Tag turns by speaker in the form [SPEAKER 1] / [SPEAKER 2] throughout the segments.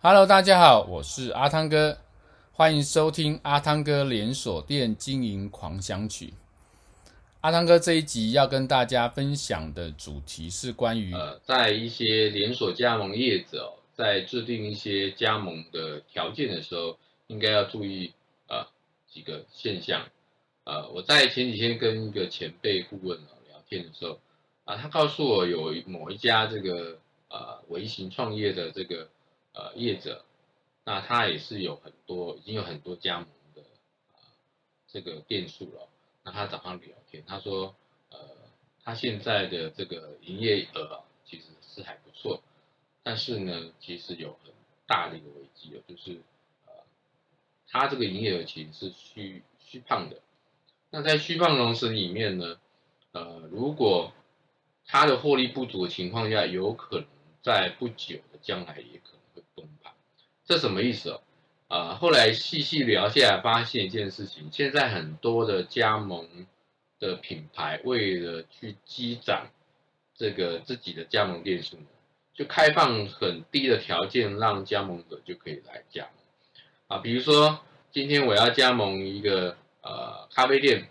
[SPEAKER 1] Hello，大家好，我是阿汤哥，欢迎收听阿汤哥连锁店经营狂想曲。阿汤哥这一集要跟大家分享的主题是关于
[SPEAKER 2] 呃，在一些连锁加盟业者在制定一些加盟的条件的时候，应该要注意呃几个现象。呃，我在前几天跟一个前辈顾问聊天的时候，啊，他告诉我有某一家这个呃微型创业的这个。呃，业者，那他也是有很多，已经有很多加盟的啊、这个店数了。那他找他聊天，他说，呃，他现在的这个营业额，其实是还不错，但是呢，其实有很大的一个危机哦，就是呃，他这个营业额其实是虚虚胖的。那在虚胖公司里面呢，呃，如果他的获利不足的情况下，有可能在不久的将来也可能。这什么意思哦？啊，后来细细聊下来，发现一件事情：现在很多的加盟的品牌，为了去积攒这个自己的加盟店数，就开放很低的条件，让加盟者就可以来加盟。啊，比如说今天我要加盟一个呃咖啡店，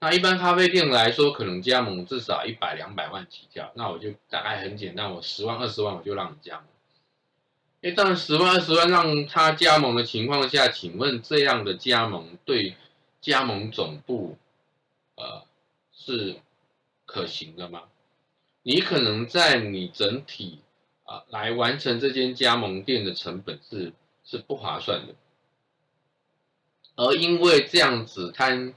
[SPEAKER 2] 那一般咖啡店来说，可能加盟至少一百两百万起跳，那我就大概很简单，我十万二十万我就让你加盟。一旦十万二十万让他加盟的情况下，请问这样的加盟对加盟总部，呃，是可行的吗？你可能在你整体啊、来完成这间加盟店的成本是是不划算的，而因为这样子贪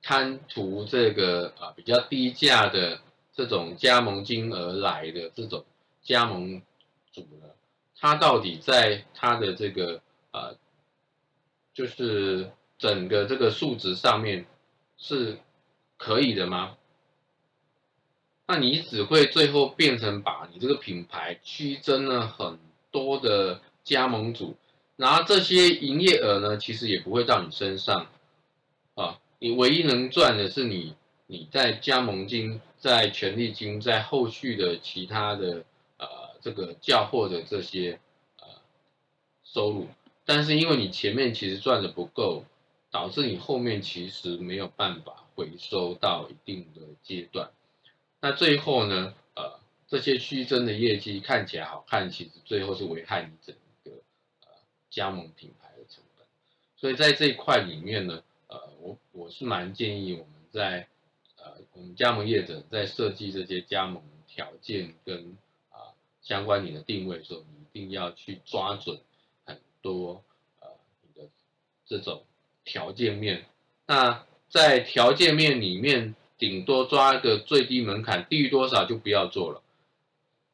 [SPEAKER 2] 贪图这个啊、比较低价的这种加盟金而来的这种加盟主呢？他到底在他的这个呃，就是整个这个数值上面是可以的吗？那你只会最后变成把你这个品牌屈争了很多的加盟主，然后这些营业额呢，其实也不会到你身上啊，你唯一能赚的是你你在加盟金、在权利金、在后续的其他的。这个叫货的这些呃收入，但是因为你前面其实赚的不够，导致你后面其实没有办法回收到一定的阶段。那最后呢，呃，这些虚增的业绩看起来好看，其实最后是危害你整个呃加盟品牌的成本。所以在这一块里面呢，呃，我我是蛮建议我们在呃我们加盟业者在设计这些加盟条件跟。相关你的定位的时候，你一定要去抓准很多呃你的这种条件面。那在条件面里面，顶多抓个最低门槛，低于多少就不要做了。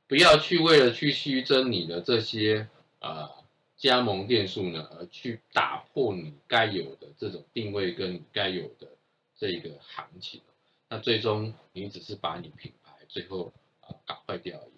[SPEAKER 2] 不要去为了去虚增你的这些呃加盟店数呢，而去打破你该有的这种定位跟你该有的这个行情。那最终你只是把你品牌最后啊搞坏掉而已。